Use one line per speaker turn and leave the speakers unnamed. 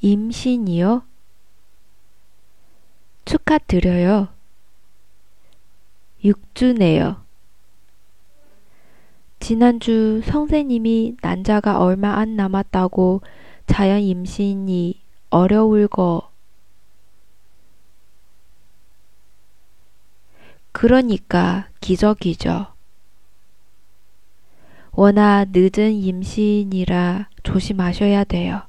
임신이요? 축하드려요. 6주네요. 지난주 선생님이 난자가 얼마 안 남았다고 자연 임신이 어려울 거. 그러니까 기적이죠. 워낙 늦은 임신이라 조심하셔야 돼요.